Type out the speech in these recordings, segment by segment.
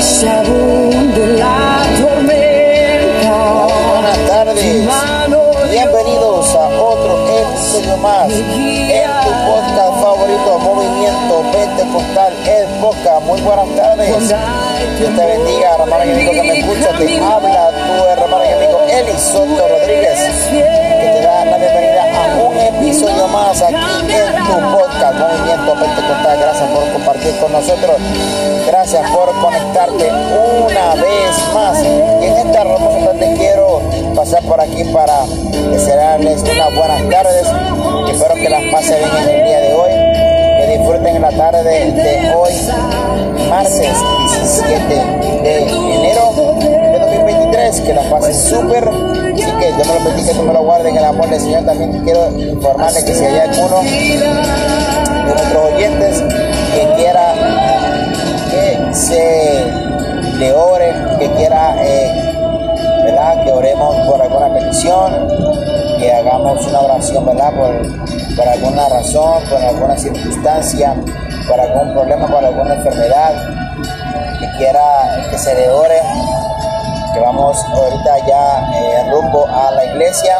se abunde la tormenta. Buenas tardes, bienvenidos a otro episodio más en tu podcast favorito, Movimiento Pentecostal, el podcast. Muy buenas tardes, Dios te bendiga, hermano y amigo que me escucha, te habla tu hermano y amigo Eli Soto Rodríguez, que te da la bienvenida a un episodio más aquí en tu podcast, Movimiento Pentecostal. Gracias por compartir con nosotros, gracias por conectarte una vez más. En esta hermosa tarde quiero pasar por aquí para desearles unas buenas tardes. Espero que las pasen bien en el día de hoy, que disfruten en la tarde de hoy, martes 17 de enero de 2023, que las pasen súper. Así que Dios me lo bendiga, Dios me lo guarde en el amor del Señor. También quiero informarles que si hay alguno de nuestros oyentes que quiera que se le ore, que quiera eh, ¿verdad? que oremos por alguna petición, que hagamos una oración ¿verdad? Por, por alguna razón, por alguna circunstancia, por algún problema, por alguna enfermedad, que quiera que se le ore, que vamos ahorita ya eh, rumbo a la iglesia.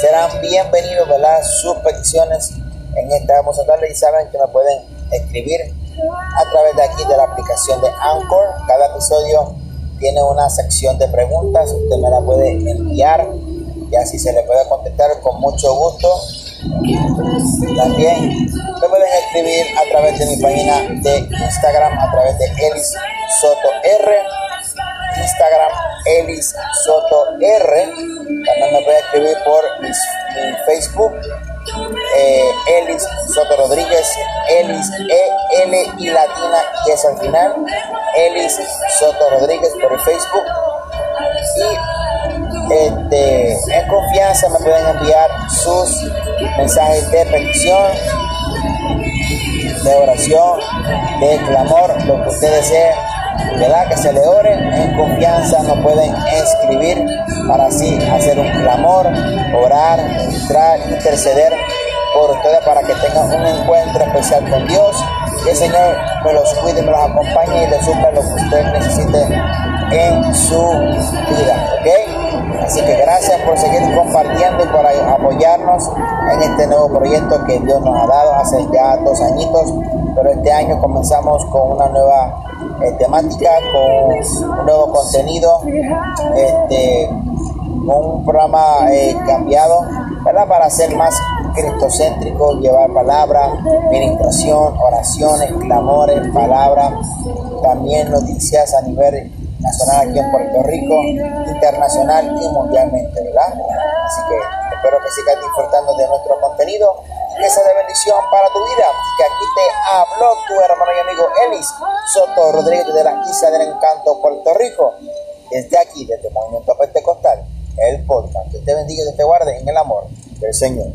Serán bienvenidos ¿verdad? sus peticiones en esta vamos a darle y saben que me pueden escribir a través de aquí de la aplicación de Anchor. Cada episodio tiene una sección de preguntas, usted me la puede enviar y así se le puede contestar con mucho gusto. También me pueden escribir a través de mi página de Instagram, a través de Elis Soto R. Instagram Elis Soto R. También me puede escribir por mi, mi Facebook eh, Elis Soto Rodríguez, Elis E L y latina y es al final, Elis Soto Rodríguez por el Facebook. Y este, en confianza me pueden enviar sus mensajes de petición, de oración, de clamor, lo que usted desee. ¿verdad? Que se le ore en confianza, nos pueden escribir para así hacer un clamor, orar, entrar, interceder por ustedes para que tengan un encuentro especial con Dios. Que el Señor me los cuide, me los acompañe y les supla lo que usted necesite en su vida, ¿ok? Así que gracias por seguir compartiendo y por apoyarnos en este nuevo proyecto que Dios nos ha dado hace ya dos añitos, pero este año comenzamos con una nueva eh, temática, con un nuevo contenido, este, un programa eh, cambiado, ¿verdad? Para ser más cristocéntrico, llevar palabra, ministración, oraciones, clamores, palabras, también noticias a nivel nacional aquí en Puerto Rico, internacional y mundialmente, ¿verdad? Así que espero que sigas disfrutando de nuestro contenido y que sea de bendición para tu vida. Que aquí te habló tu hermano y amigo Elis Soto Rodríguez de la Isla del Encanto, Puerto Rico. Desde aquí, desde el Movimiento Pentecostal, el podcast. Que te bendiga y te guarde en el amor del Señor.